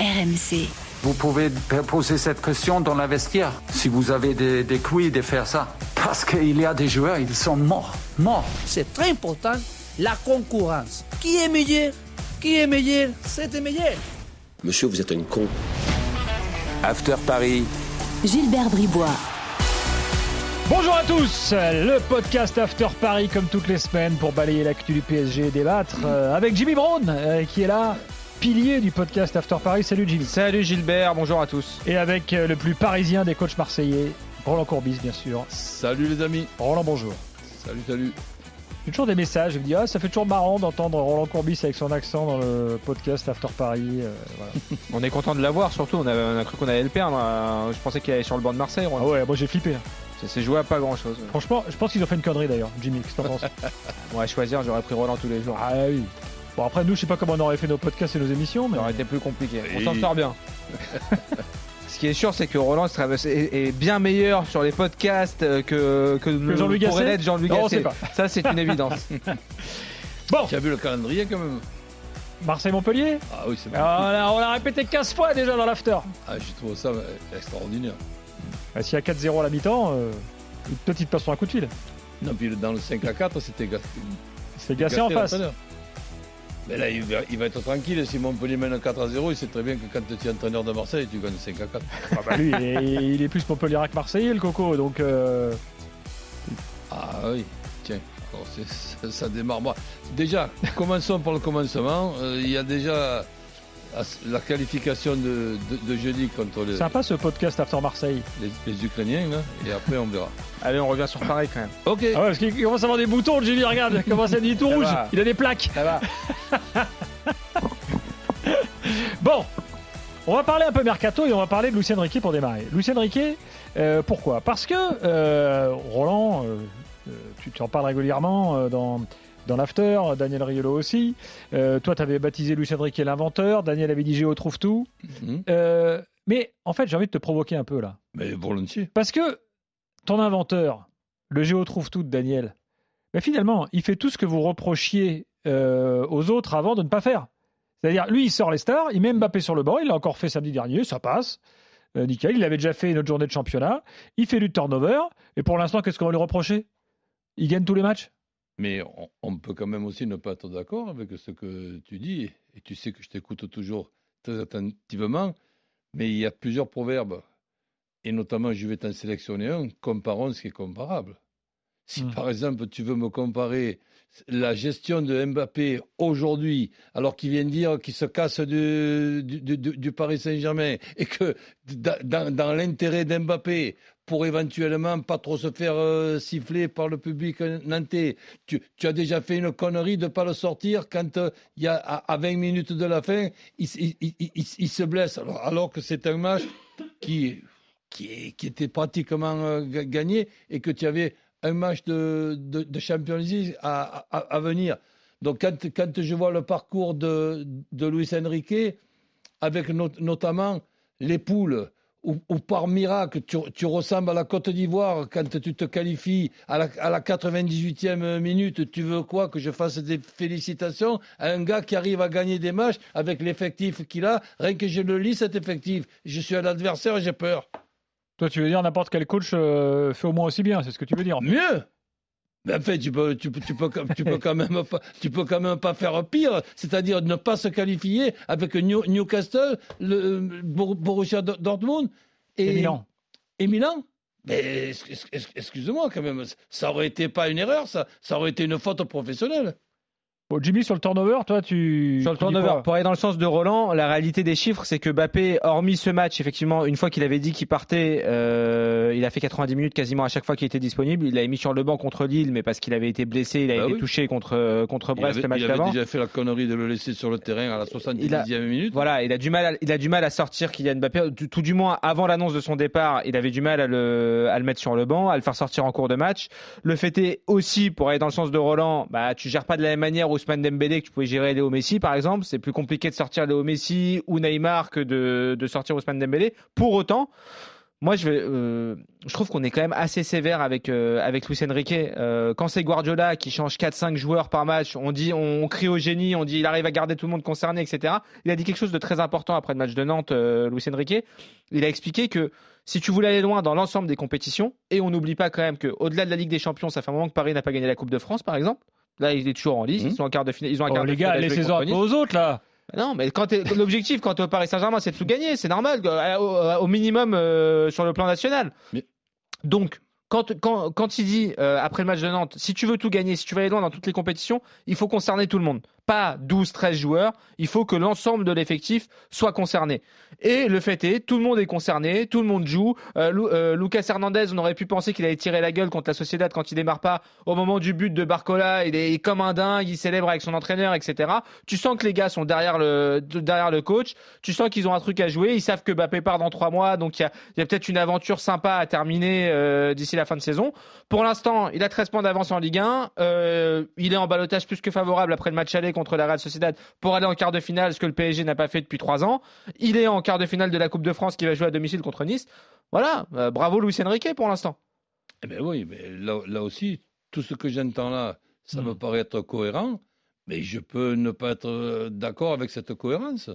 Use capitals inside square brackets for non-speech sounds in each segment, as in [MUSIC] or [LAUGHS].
RMC. Vous pouvez poser cette question dans la vestiaire, si vous avez des, des couilles de faire ça. Parce qu'il y a des joueurs, ils sont morts, morts. C'est très important, la concurrence. Qui est meilleur? Qui est meilleur? C'est le meilleur. Monsieur, vous êtes un con. After Paris. Gilbert Bribois. Bonjour à tous, le podcast After Paris comme toutes les semaines pour balayer l'actu du PSG et débattre euh, avec Jimmy Brown euh, qui est là, pilier du podcast After Paris. Salut Jimmy. Salut Gilbert, bonjour à tous. Et avec euh, le plus parisien des coachs marseillais, Roland Courbis bien sûr. Salut les amis. Roland bonjour. Salut, salut. J'ai toujours des messages, je me dis ah ça fait toujours marrant d'entendre Roland Courbis avec son accent dans le podcast After Paris. euh, voilà. [LAUGHS] On est content de l'avoir, surtout on a, on a cru qu'on allait le perdre. euh, Je pensais qu'il allait sur le banc de Marseille. Ah ouais, moi j'ai flippé. hein. Ça s'est joué à pas grand chose. Franchement, je pense qu'ils ont fait une connerie d'ailleurs, Jimmy, qu'est-ce que t'en penses? [LAUGHS] Bon, à choisir, j'aurais pris Roland tous les jours. Ah oui. Bon après nous je sais pas comment on aurait fait nos podcasts et nos émissions, mais Ça aurait été plus compliqué. On s'en sort bien. [LAUGHS] Ce qui est sûr, c'est que Roland est, est bien meilleur sur les podcasts euh, que, que, le- Jean-Louis Gasset Jean-Louis Gasset. Ça, c'est une évidence. [LAUGHS] bon, Tu as vu le calendrier quand même Marseille-Montpellier Ah oui, c'est bon. Ah, on l'a- on l'a répété 15 fois déjà dans l'after. Ah, je trouve ça euh, extraordinaire. Bah, S'il y a 4-0 à la mi-temps, euh, peut-être ils te passeront un coup de fil. Non, puis dans le 5 à 4, c'était C'est gassé en face. Mais là, il va, il va être tranquille. Si Montpellier mène 4 à 0, il sait très bien que quand tu es entraîneur de Marseille, tu gagnes 5 à 4. Ah bah lui, il est, il est plus Montpellier que Marseillais, le Coco. Donc, euh, Ah oui, tiens. Alors, c'est- ça, ça démarre. Déjà, commençons par le commencement. Euh, Il y a déjà la- la qualification de, de- de jeudi contre les, sympa ce podcast After Marseille. les- les Ukrainiens. là, et après, on verra. Allez, on revient sur Paris quand même. Ok. Ah ouais, parce qu'il commence à avoir des boutons, Jimmy, regarde. Il commence à être tout rouge. va. Il a des plaques. Ça va. [LAUGHS] Bon, on va parler un peu mercato et on va parler de Lucien Riquet pour démarrer. Lucien Riquet, euh, pourquoi? Parce que euh, Roland, euh, tu, tu en parles régulièrement euh, dans, dans l'after, Daniel Riolo aussi. Euh, toi, tu avais baptisé Lucien Riquet l'inventeur, Daniel avait dit Géo trouve tout. Mhm. Euh, mais en fait, j'ai envie de te provoquer un peu là. Mais volontiers. Parce que ton inventeur, le Géo trouve tout de Daniel, mais finalement, il fait tout ce que vous reprochiez euh, aux autres avant de ne pas faire. C'est-à-dire, lui, il sort les stars, il met Mbappé sur le banc, il l'a encore fait samedi dernier, ça passe. Euh, nickel, il avait déjà fait une autre journée de championnat, il fait du turnover, et pour l'instant, qu'est-ce qu'on va lui reprocher? Il gagne tous les matchs? Mais on, on peut quand même aussi ne pas être d'accord avec ce que tu dis. Et tu sais que je t'écoute toujours très attentivement. Mais il y a plusieurs proverbes. Et notamment, je vais t'en sélectionner un. Comparons ce qui est comparable. Si Hmm. par exemple, tu veux me comparer la gestion de Mbappé aujourd'hui, alors qu'il vient de dire qu'il se casse du, du, du- du Paris Saint-Germain, et que dans- dans l'intérêt d'Mbappé, pour éventuellement pas trop se faire euh, siffler par le public nantais, tu, as déjà fait une connerie de ne pas le sortir quand euh, y a à, à 20 minutes de la fin, il, se blesse, alors, que c'est un match qui, était pratiquement euh, ga- gagné et que tu avais un match de, de, Champions League à, venir. Donc quand, je vois le parcours de, Luis Enrique, avec not- notamment les poules, où par miracle tu, tu ressembles à la Côte d'Ivoire quand tu te qualifies à la, à la 98e minute, tu veux quoi Que je fasse des félicitations à un gars qui arrive à gagner des matchs avec l'effectif qu'il a? Rien que je le lis cet effectif, je suis un adversaire et j'ai peur. Toi, tu veux dire n'importe quel coach euh, fait au moins aussi bien, c'est ce que tu veux dire. Mieux en fait, peux, tu, peux, tu, peux, tu, peux quand même pas, tu peux quand même pas faire pire, c'est-à-dire ne pas se qualifier avec New- Newcastle, le Bor- Borussia Do- Dortmund et, Et Milan. Et Milan Mais excuse-moi quand même, ça aurait été pas une erreur, ça, ça aurait été une faute professionnelle. Bon, Jimmy, sur le turnover, toi, tu. Sur le tu turnover, pour aller dans le sens de Roland, la réalité des chiffres, c'est que Bappé, hormis ce match, effectivement, une fois qu'il avait dit qu'il partait, euh, il a fait 90 minutes quasiment à chaque fois qu'il était disponible. Il l'avait mis sur le banc contre Lille, mais parce qu'il avait été blessé, il a Bah été oui. touché contre, contre Il Brest avait, le match il avait d'avant. déjà fait la connerie de le laisser sur le terrain à la 70e Il a- minute. Voilà, il a du mal, à, il a du mal à sortir Kylian Mbappé. Tout, tout du moins, avant l'annonce de son départ, il avait du mal à le, à le mettre sur le banc, à le faire sortir en cours de match. Le fait est aussi, pour aller dans le sens de Roland, bah, tu gères pas de la même manière Ousmane Dembélé que tu pouvais gérer Léo Messi, par exemple. C'est plus compliqué de sortir Léo Messi ou Neymar que de, de sortir Ousmane Dembélé. Pour autant, moi, je, euh, je trouve qu'on est quand même assez sévère avec, euh, avec Luis Enrique. Euh, quand c'est Guardiola qui change 4-5 joueurs par match, on dit, on, crie au génie, on dit il arrive à garder tout le monde concerné, etc. Il a dit quelque chose de très important après le match de Nantes, Luis Enrique. Il a expliqué que si tu voulais aller loin dans l'ensemble des compétitions, et on n'oublie pas quand même qu'au-delà de la Ligue des Champions, ça fait un moment que Paris n'a pas gagné la Coupe de France, par exemple. Là, il est toujours en lice. Ils sont en quart de finale. Ils ont un Oh, quart de les gars, laissez-en contre un peu aux autres, là. non, mais quand l'objectif quand tu es au Paris Saint-Germain, c'est de tout gagner. C'est normal, euh, au, au minimum euh, sur le plan national. Mais- Donc, quand, quand, quand il dit euh, après le match de Nantes, si tu veux tout gagner, si tu veux aller loin dans toutes les compétitions, il faut concerner tout le monde. Pas 12, 13 joueurs. Il faut que l'ensemble de l'effectif soit concerné. Et le fait est, tout le monde est concerné, tout le monde joue. Euh, euh, Lucas Hernandez, on aurait pu penser qu'il allait tirer la gueule contre la Sociedad quand il démarre pas. Au moment du but de Barcola, il est comme un dingue, il célèbre avec son entraîneur, etc. Tu sens que les gars sont derrière le, de- derrière le coach. Tu sens qu'ils ont un truc à jouer. Ils savent que Mbappé part dans trois mois, donc il y a, y a peut-être une aventure sympa à terminer euh, d'ici la fin de saison. Pour l'instant, il a 13 points d'avance en Ligue 1. Euh, il est en balotage plus que favorable après le match aller contre la Real Sociedad pour aller en quart de finale, ce que le PSG n'a pas fait depuis trois ans. Il est en quart de finale de la Coupe de France qui va jouer à domicile contre Nice. Voilà, Euh, bravo Luis Enrique pour l'instant. Eh ben oui, mais là, là aussi, tout ce que j'entends là, ça me paraît être cohérent, mais je peux ne pas être euh, d'accord avec cette cohérence.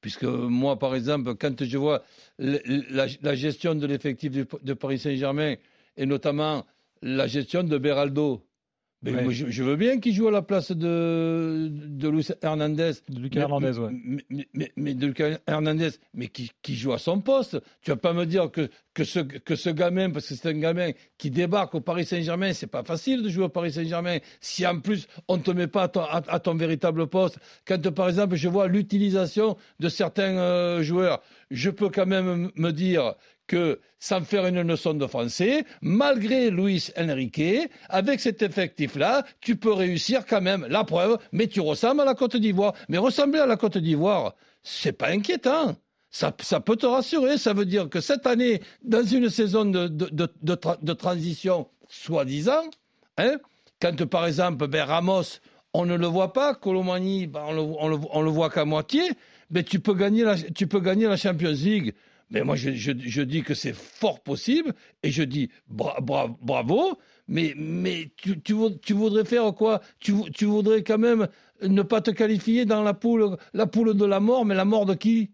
Puisque moi, par exemple, quand je vois la, la gestion de l'effectif de Paris Saint-Germain, et notamment la gestion de Beraldo, mais Ouais. je, je veux bien qu'il joue à la place de, de Luis Hernandez. De Lucas Mais- Hernandez, ouais. Mais, mais- de Lucas Hernandez, mais qui, qui joue à son poste. Tu vas pas me dire que, que, ce, que ce gamin, parce que c'est un gamin qui débarque au Paris Saint-Germain, c'est pas facile de jouer au Paris Saint-Germain. Si en plus on ne te met pas à ton, à- à ton véritable poste, quand par exemple je vois l'utilisation de certains euh, joueurs, je peux quand même me dire que sans faire une leçon de français, malgré Luis Enrique, avec cet effectif-là, tu peux réussir quand même. La preuve, mais tu ressembles à la Côte d'Ivoire. Mais ressembler à la Côte d'Ivoire, c'est pas inquiétant. Ça, ça peut te rassurer. Ça veut dire que cette année, dans une saison de, de, de, de tra- de transition, soi-disant, hein, quand par exemple ben, Ramos, on ne le voit pas, Colomani, ben, on, le, le, on le voit qu'à moitié, mais tu peux gagner la, tu peux gagner la Champions League. Mais moi, je, je, je dis que c'est fort possible et je dis bra- bra- bravo. Mais, mais tu, tu, tu voudrais faire quoi? Tu, tu voudrais quand même ne pas te qualifier dans la poule, la poule de la mort, mais la mort de qui?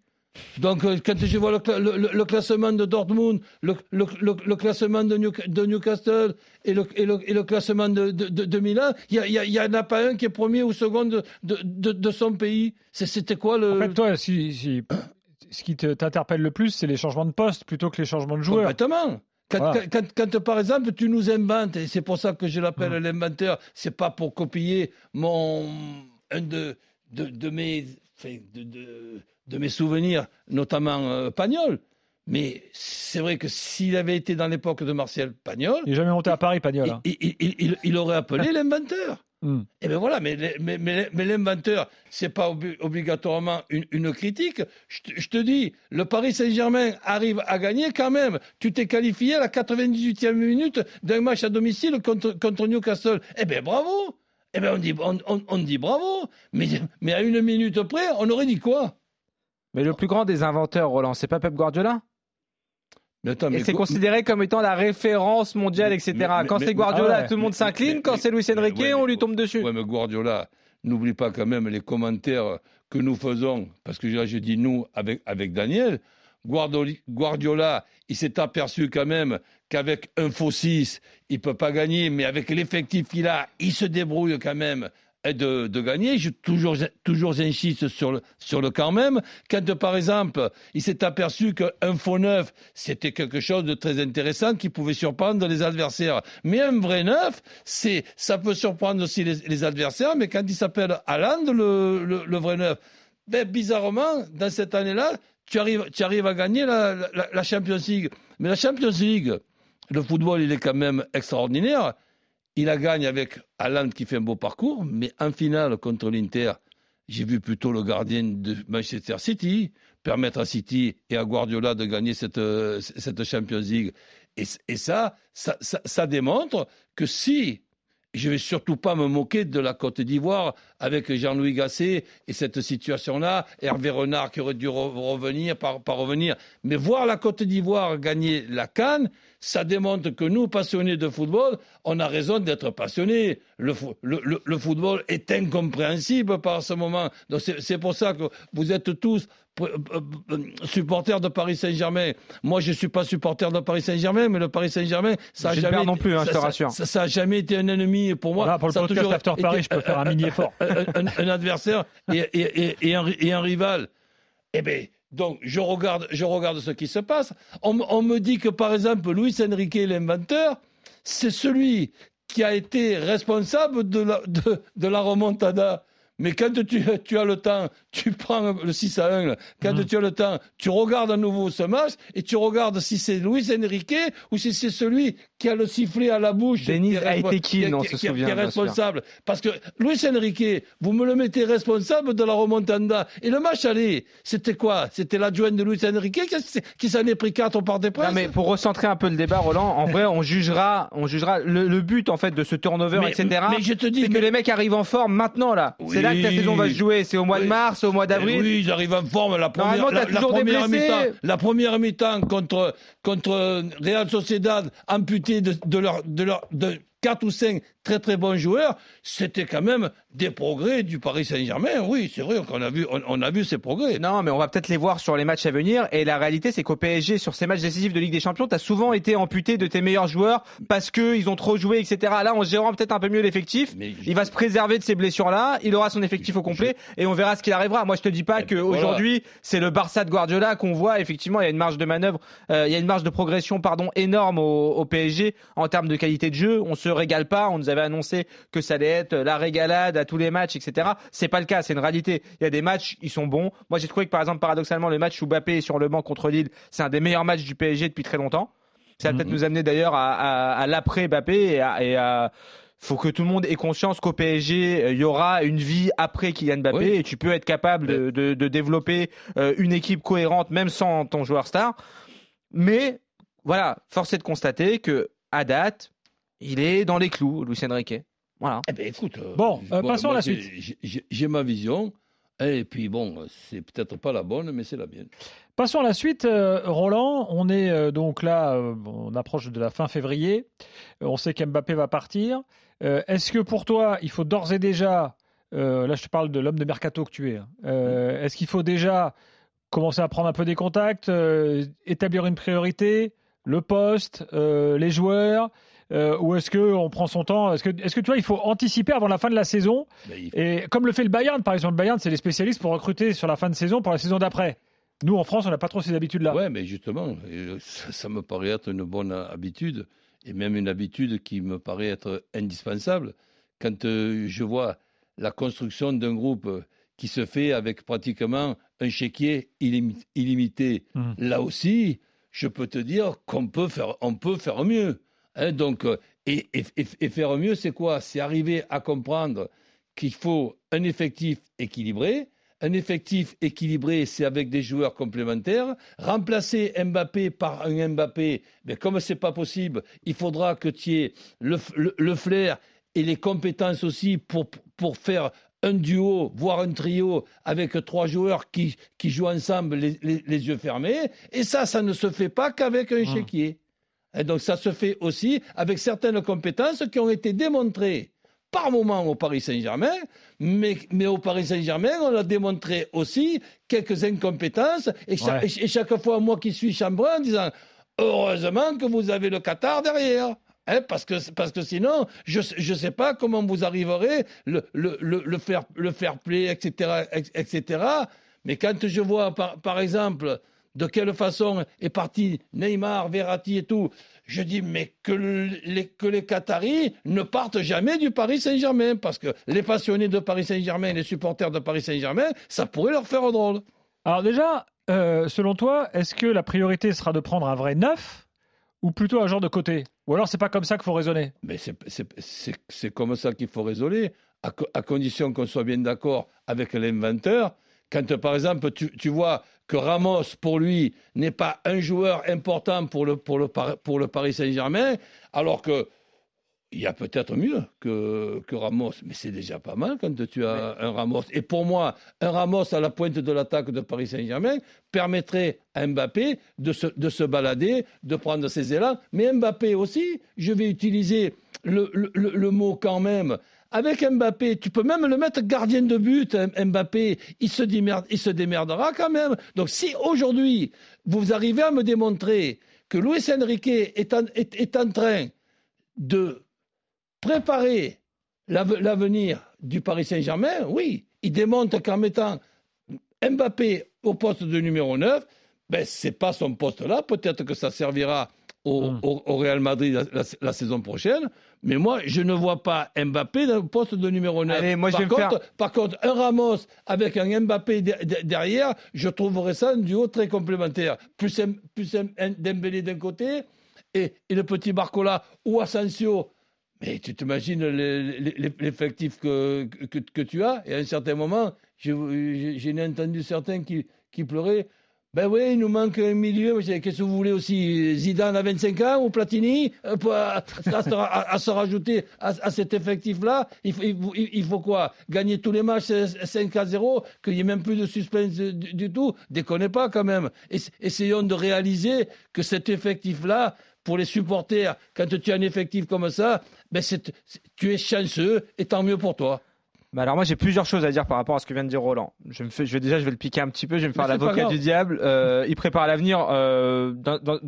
Donc, euh, quand je vois le, le- le- classement de Dortmund, le, le- classement de, New- de Newcastle et le, et et classement de, de, de- Milan, il n'y en a pas un qui est premier ou second de, son pays. C'était quoi le. En toi, si- ce qui te- t'interpelle le plus, c'est les changements de poste plutôt que les changements de joueurs. Complètement. Quand, Voilà. quand- quand- quand, par exemple, tu nous inventes, et c'est pour ça que je l'appelle Hum. l'inventeur, c'est pas pour copier mon, un de, de, de mes, enfin, de, de- de mes souvenirs, notamment euh, Pagnol. Mais c'est vrai que s'il avait été dans l'époque de Martial Pagnol, Il n'est jamais monté à Paris, Pagnol. hein. il, il- il- il- il aurait appelé [LAUGHS] l'inventeur. Hmm. Et bien voilà, mais, mais, mais, mais l'inventeur, c'est pas obli- obligatoirement une, une critique. Je te, je te dis, le Paris Saint-Germain arrive à gagner quand même. Tu t'es qualifié à la 98e minute d'un match à domicile contre, contre Newcastle. Eh bien bravo Eh bien on dit, on, on- on dit bravo mais, mais à une minute près, on aurait dit quoi? Mais le plus grand des inventeurs, Roland, c'est pas Pep Guardiola? Attends, Et c'est co- considéré comme étant la référence mondiale, Mais- etc. mais- quand mais- c'est Guardiola, ah ouais. tout le monde s'incline. Quand c'est Luis Enrique, ouais, on lui tombe dessus. Ouais, mais Guardiola, n'oublie pas quand même les commentaires que nous faisons, parce que là je dis nous avec, avec Daniel. Guardoli- Guardiola, il s'est aperçu quand même qu'avec un faux 6, il peut pas gagner, mais avec l'effectif qu'il a, il se débrouille quand même de, de gagner. Je, toujours, toujours j'insiste sur le, sur le quand même. Quand, par exemple, il s'est aperçu qu'un faux neuf, c'était quelque chose de très intéressant qui pouvait surprendre les adversaires. Mais un vrai neuf, c'est, ça peut surprendre aussi les, adversaires, mais quand il s'appelle Haaland, le, le, vrai neuf, ben, bizarrement, dans cette année-là, tu arrives, tu arrives à gagner la, la Champions League. Mais la Champions League, le football, il est quand même extraordinaire. Il la gagne avec Haaland qui fait un beau parcours, mais en finale contre l'Inter, j'ai vu plutôt le gardien de Manchester City permettre à City et à Guardiola de gagner cette, euh, cette Champions League. Et, ça, ça, démontre que si je vais surtout pas me moquer de la Côte d'Ivoire avec Jean-Louis Gasset et cette situation-là, Hervé Renard qui aurait dû revenir, pas, revenir. Mais voir la Côte d'Ivoire gagner la Cannes, ça démontre que nous, passionnés de football, on a raison d'être passionnés. Le, le, football est incompréhensible par ce moment. C'est pour ça que vous êtes tous euh, euh, supporter de Paris Saint-Germain. Moi, je suis pas supporter de Paris Saint-Germain, mais le Paris Saint-Germain, ça a jamais non plus, hein, ça, ça, ça, a jamais été un ennemi pour moi. pour le podcast toujours After Paris, je peux faire un mini effort. [LAUGHS] Un, adversaire et, et, et, un, et, un, rival. Eh ben. Donc, je regarde, ce qui se passe. On, me dit que, par exemple, Luis Enrique, l'inventeur, c'est celui qui a été responsable de la remontada. Mais quand tu, [LAUGHS] tu, as le temps, tu prends le 6 à 1, quand mm. tu as le temps, tu regardes à nouveau ce match et tu regardes si c'est Luis Enrique ou si c'est celui qui a le sifflet à la bouche. Denis a été qui, on se souvient. Qui est responsable. Parce que Luis Enrique, vous me le mettez responsable de la remontada. Et le match aller, c'était quoi? C'était l'adjoint de Luis Enrique qui, s'en est pris 4 par des presse Non, mais pour recentrer un peu le débat, Roland, en vrai, on jugera, on jugera le, but en fait de ce turnover, etc. Mais je te dis, c'est que les mecs arrivent en forme maintenant là là que la saison va se jouer. C'est au mois de mars, au mois d'avril. Oui, ils arrivent en forme. La première, la, première mi-temps, la première mi-temps contre contre Real Sociedad amputée de, de leur de leur de 4 ou 5 très très bons joueurs, c'était quand même des progrès du Paris Saint-Germain. Oui, c'est vrai qu'on a vu, on, a vu ces progrès. Non, mais on va peut-être les voir sur les matchs à venir. Et la réalité, c'est qu'au PSG, sur ces matchs décisifs de Ligue des Champions, tu as souvent été amputé de tes meilleurs joueurs parce qu'ils ont trop joué, etc. Là, en gérant peut-être un peu mieux l'effectif, il va se préserver de ces blessures-là. Il aura son effectif au complet et on verra ce qu'il arrivera. Moi, je te dis pas qu'aujourd'hui, c'est le Barça de Guardiola qu'on voit. Effectivement, il y a une marge de manœuvre, euh, il y a une marge de progression, pardon, énorme au, au PSG en termes de qualité de jeu. On se régale pas. On nous avait annoncé que ça allait être la régalade à tous les matchs, etc. C'est pas le cas, c'est une réalité. Il y a des matchs, ils sont bons. Moi, j'ai trouvé que par exemple, paradoxalement, le match où Mbappé est sur le banc contre Lille, c'est un des meilleurs matchs du PSG depuis très longtemps. Ça va peut-être mhm. nous amener d'ailleurs à, l'après Mbappé et à, faut que tout le monde ait conscience qu'au PSG, il y aura une vie après Kylian Mbappé et tu peux être capable de, développer euh, une équipe cohérente même sans ton joueur star. Mais voilà, force est de constater que à date, il est dans les clous, Luis Enrique. Voilà. Eh ben, écoute, euh, bon, euh, passons à la suite. J'ai ma vision. Et puis bon, c'est peut-être pas la bonne, mais c'est la mienne. Passons à la suite, euh, Roland. On est donc là, on approche de la fin février. on sait qu'Mbappé va partir. Est-ce que pour toi, il faut d'ores et déjà, là je te parle de l'homme de mercato que tu es, hein, est-ce qu'il faut déjà commencer à prendre un peu des contacts, établir une priorité, le poste, les joueurs euh, ou est-ce qu'on prend son temps Est-ce que, est que tu vois, il faut anticiper avant la fin de la saison Et comme le fait le Bayern, par exemple, le Bayern, c'est les spécialistes pour recruter sur la fin de saison pour la saison d'après. Nous, en France, on n'a pas trop ces habitudes-là. Ouais, mais justement, euh, ça, me paraît être une bonne habitude, et même une habitude qui me paraît être indispensable. Quand euh, je vois la construction d'un groupe qui se fait avec pratiquement un chéquier illimité, mmh. là aussi, je peux te dire qu'on peut faire, mieux. Hein, euh, et, faire mieux, c'est quoi? C'est arriver à comprendre qu'il faut un effectif équilibré. Un effectif équilibré, c'est avec des joueurs complémentaires. Remplacer Mbappé par un Mbappé, mais comme ce n'est pas possible, il faudra que tu aies le, flair et les compétences aussi pour faire un duo, voire un trio avec trois joueurs qui, qui jouent ensemble les, yeux fermés. Et ça, ça ne se fait pas qu'avec un mmh. chéquier. Et donc ça se fait aussi avec certaines compétences qui ont été démontrées par moment au Paris Saint-Germain, mais, mais, au Paris Saint-Germain, on a démontré aussi quelques incompétences. Et, chaque fois, moi qui suis chambrun, en disant heureusement que vous avez le Qatar derrière. Hein, parce, que, parce que sinon, je ne sais pas comment vous arriverez, le, le, le, le, faire, le fair play, etc., etc. Mais quand je vois, par, par exemple, de quelle façon est parti Neymar, Verratti et tout. Je dis, mais que les, que les Qataris ne partent jamais du Paris Saint-Germain, parce que les passionnés de Paris Saint-Germain, les supporters de Paris Saint-Germain, ça pourrait leur faire drôle. Alors déjà, euh, selon toi, est-ce que la priorité sera de prendre un vrai neuf ou plutôt un genre de côté Ou alors c'est pas comme ça qu'il faut raisonner Mais c'est comme ça qu'il faut raisonner, à, condition qu'on soit bien d'accord avec l'inventeur. Quand par exemple tu vois que Ramos, pour lui, n'est pas un joueur important pour le, pour le, pour le Paris Saint-Germain, alors que il y a peut-être mieux que, que Ramos, mais c'est déjà pas mal quand tu as un Ramos. Et pour moi, un Ramos à la pointe de l'attaque de Paris Saint-Germain permettrait à Mbappé de se, de se balader, de prendre ses élans. Mais Mbappé aussi, je vais utiliser le, le, le mot quand même. Avec Mbappé, tu peux même le mettre gardien de but, Mbappé, il se, démerde, il se démerdera quand même. Donc si aujourd'hui, vous arrivez à me démontrer que Luis Enrique est en, est, est en train de préparer l'avenir du Paris Saint-Germain, oui, il démontre qu'en mettant Mbappé au poste de numéro 9, ben, ce n'est pas son poste là. Peut-être que ça servira au, hmm. Real Madrid la, saison prochaine. Mais moi, je ne vois pas Mbappé dans le poste de numéro 9. moi, par, contre, par, contre, un Ramos avec un Mbappé derrière, je trouverais ça un duo très complémentaire. Plus, plus Dembélé d'un côté et, et, le petit Barcola ou Asensio mais tu t'imagines l'effectif que, que, tu as, et à un certain moment, j'ai entendu certains qui, qui pleuraient. Ben oui, il nous manque un milieu. Qu'est-ce que vous voulez aussi Zidane à 25 ans ou Platini euh, à, à, se rajouter à, cet effectif-là? Il, faut quoi? Gagner tous les matchs 5 à 0 Qu'il n'y ait même plus de suspense du, du tout? Déconnez pas quand même. Essayons de réaliser que cet effectif-là pour les supporters, quand tu as un effectif comme ça, ben tu es chanceux et tant mieux pour toi. Bah alors moi j'ai plusieurs choses à dire par rapport à ce que vient de dire Roland. Je me fais, je vais déjà je vais le piquer un petit peu, je vais me faire l'avocat du diable. Euh, il prépare l'avenir euh, dans, dans,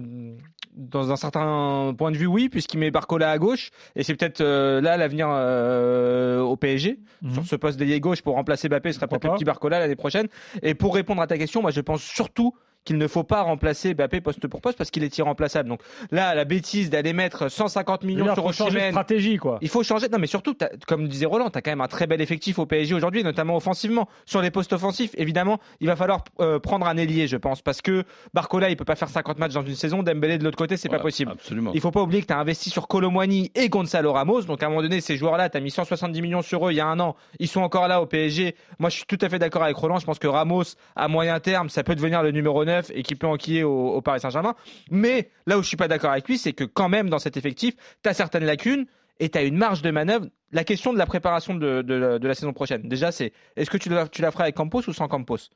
dans, un certain point de vue oui puisqu'il met Barcola à gauche et c'est peut-être euh, là l'avenir au PSG mhm. sur ce poste d'ailier gauche pour remplacer Mbappé ce serait peut-être le petit Barcola l'année prochaine. Et pour répondre à ta question, moi je pense surtout qu'il ne faut pas remplacer Mbappé poste pour poste parce qu'il est irremplaçable. Donc là, la bêtise d'aller mettre 150 millions sur changer stratégie quoi. Il faut changer. Non, mais surtout, comme disait Roland, tu as quand même un très bel effectif au PSG aujourd'hui, notamment offensivement. Sur les postes offensifs, évidemment, il va falloir euh, prendre un ailier, je pense, parce que Barcola, il peut pas faire 50 matchs dans une saison. Dembélé de l'autre côté, c'est pas possible. Absolument. Il faut pas oublier que tu as investi sur Colomwani et Gonzalo Ramos. Donc à un moment donné, ces joueurs-là, tu as mis 170 millions sur eux il y a un an. Ils sont encore là au PSG. Moi, je suis tout à fait d'accord avec Roland. Je pense que Ramos, à moyen terme, ça peut devenir le numéro 9 et qui peut enquiller au, Paris Saint-Germain. Mais là où je suis pas d'accord avec lui, c'est que quand même dans cet effectif, tu as certaines lacunes et tu as une marge de manœuvre. La question de la préparation de, la saison prochaine, déjà, c'est est-ce que tu la, tu la feras avec Campos ou sans Campos?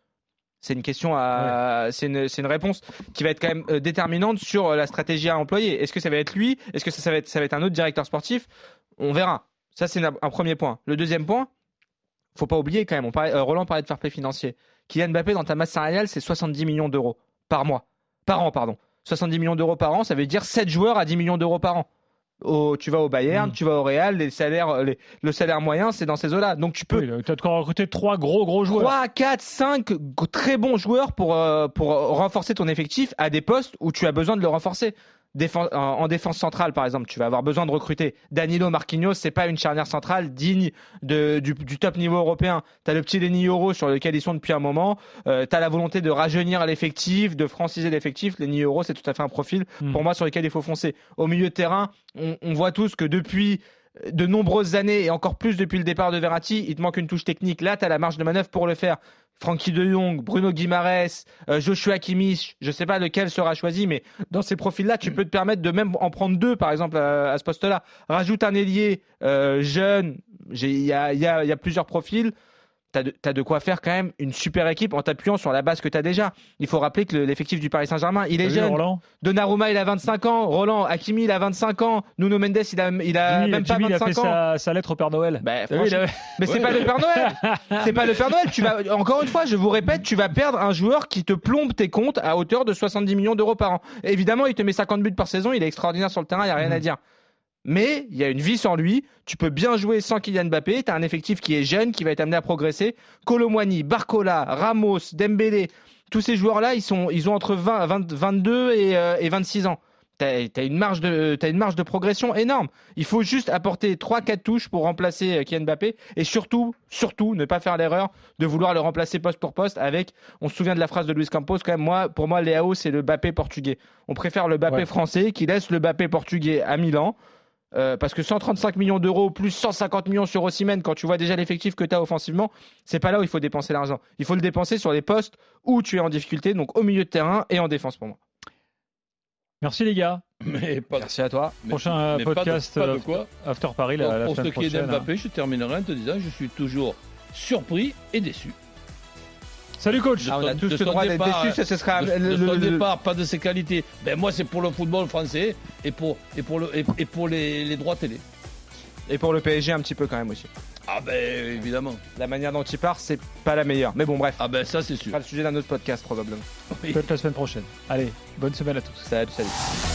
C'est une question à, c'est une, une, réponse qui va être quand même euh, déterminante sur euh, la stratégie à employer. Est-ce que ça va être lui? Est-ce que ça, va être, ça va être un autre directeur sportif? On verra. Ça, c'est un premier point. Le deuxième point, faut pas oublier quand même, on parlait, euh, Roland parlait de fair play financier. Kylian Mbappé, dans ta masse salariale, c'est 70 millions d'euros par mois. Par an, pardon. 70 millions d'euros par an, ça veut dire 7 joueurs à 10 millions d'euros par an. tu vas au Bayern, hmm. tu vas au Real, les salaires, le salaire moyen, c'est dans ces eaux-là. Donc tu peux. tu as de quoi recruter trois gros gros joueurs. 3, 4, 5 très bons joueurs pour, euh, pour renforcer ton effectif à des postes où tu as besoin de le renforcer en défense centrale, par exemple, tu vas avoir besoin de recruter Danilo Marquinhos. C'est pas une charnière centrale digne du, top niveau européen. Tu as le petit Lenny Euro sur lequel ils sont depuis un moment. Euh, tu as la volonté de rajeunir l'effectif, de franciser l'effectif. Lenny Euro, c'est tout à fait un profil hmm. pour moi sur lequel il faut foncer. Au milieu de terrain, on, on voit tous que depuis de nombreuses années et encore plus depuis le départ de Verratti, il te manque une touche technique. Là, tu as la marge de manœuvre pour le faire. Frankie de Jong, Bruno Guimares, euh, Joshua Kimmich, je sais pas lequel sera choisi, mais dans ces profils-là, tu peux te permettre de même en prendre deux, par exemple, à, ce poste-là. Rajoute un ailier euh, jeune, il y a, plusieurs profils t'as de, as de quoi faire quand même une super équipe en t'appuyant sur la base que tu as déjà. Il faut rappeler que l'effectif du Paris Saint-Germain, il est jeune. Donnarumma, il a 25 ans. Roland, Hakimi, il a 25 ans. Nuno Mendes, il a, il a même pas 25 il a fait ans. Sa, lettre au Père Noël. Bah, Mais c'est pas le Père Noël. [LAUGHS] c'est pas le Père Noël. Tu vas, encore une fois, je vous répète, tu vas perdre un joueur qui te plombe tes comptes à hauteur de 70 millions d'euros par an. évidemment, il te met 50 buts par saison. Il est extraordinaire sur le terrain. Il y a rien à mm. dire mais il y a une vie sans lui. Tu peux bien jouer sans Kylian Mbappé. Tu as un effectif qui est jeune, qui va être amené à progresser. Colomwani, Barcola, Ramos, Dembélé, tous ces joueurs-là, ils, sont, ils ont entre 20, 22 et, euh, et 26 ans. Tu as, une marge de, as une marge de progression énorme. Il faut juste apporter 3-4 touches pour remplacer euh, Kylian Mbappé et surtout, surtout, ne pas faire l'erreur de vouloir le remplacer poste pour poste avec, on se souvient de la phrase de Luis Campos, quand même, moi, pour moi, Léao, c'est le Mbappé portugais. On préfère le Mbappé français qui laisse le Mbappé portugais à Milan. Euh, parce que 135 millions d'euros plus 150 millions sur Ossimène, quand tu vois déjà l'effectif que tu as offensivement, c'est pas là où il faut dépenser l'argent. Il faut le dépenser sur les postes où tu es en difficulté, donc au milieu de terrain et en défense pour moi. Merci les gars. Mais pas, Merci à toi. mais- Prochain mais pas de- podcast pas de, euh, quoi. After Paris la, la Pour ce semaine qui est prochaine. hein. d'Mbappé, je terminerai en te disant je suis toujours surpris et déçu. Salut coach. Ah, on a de tous le son droit d'être. Ça, ce sera de, le- de le- son le- départ, pas de ses qualités. Ben moi, c'est pour le football français et pour, et pour, le, et, et pour les, les droits télé. Et pour le PSG un petit peu quand même aussi. Ah ben évidemment. La manière dont il part, c'est pas la meilleure. Mais bon, bref. Ah ben ça c'est Ce sûr. sera le sujet d'un autre podcast probablement. Peut-être la semaine prochaine. Allez, bonne semaine à tous. Salut, salut.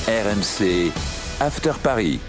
RMC After Paris.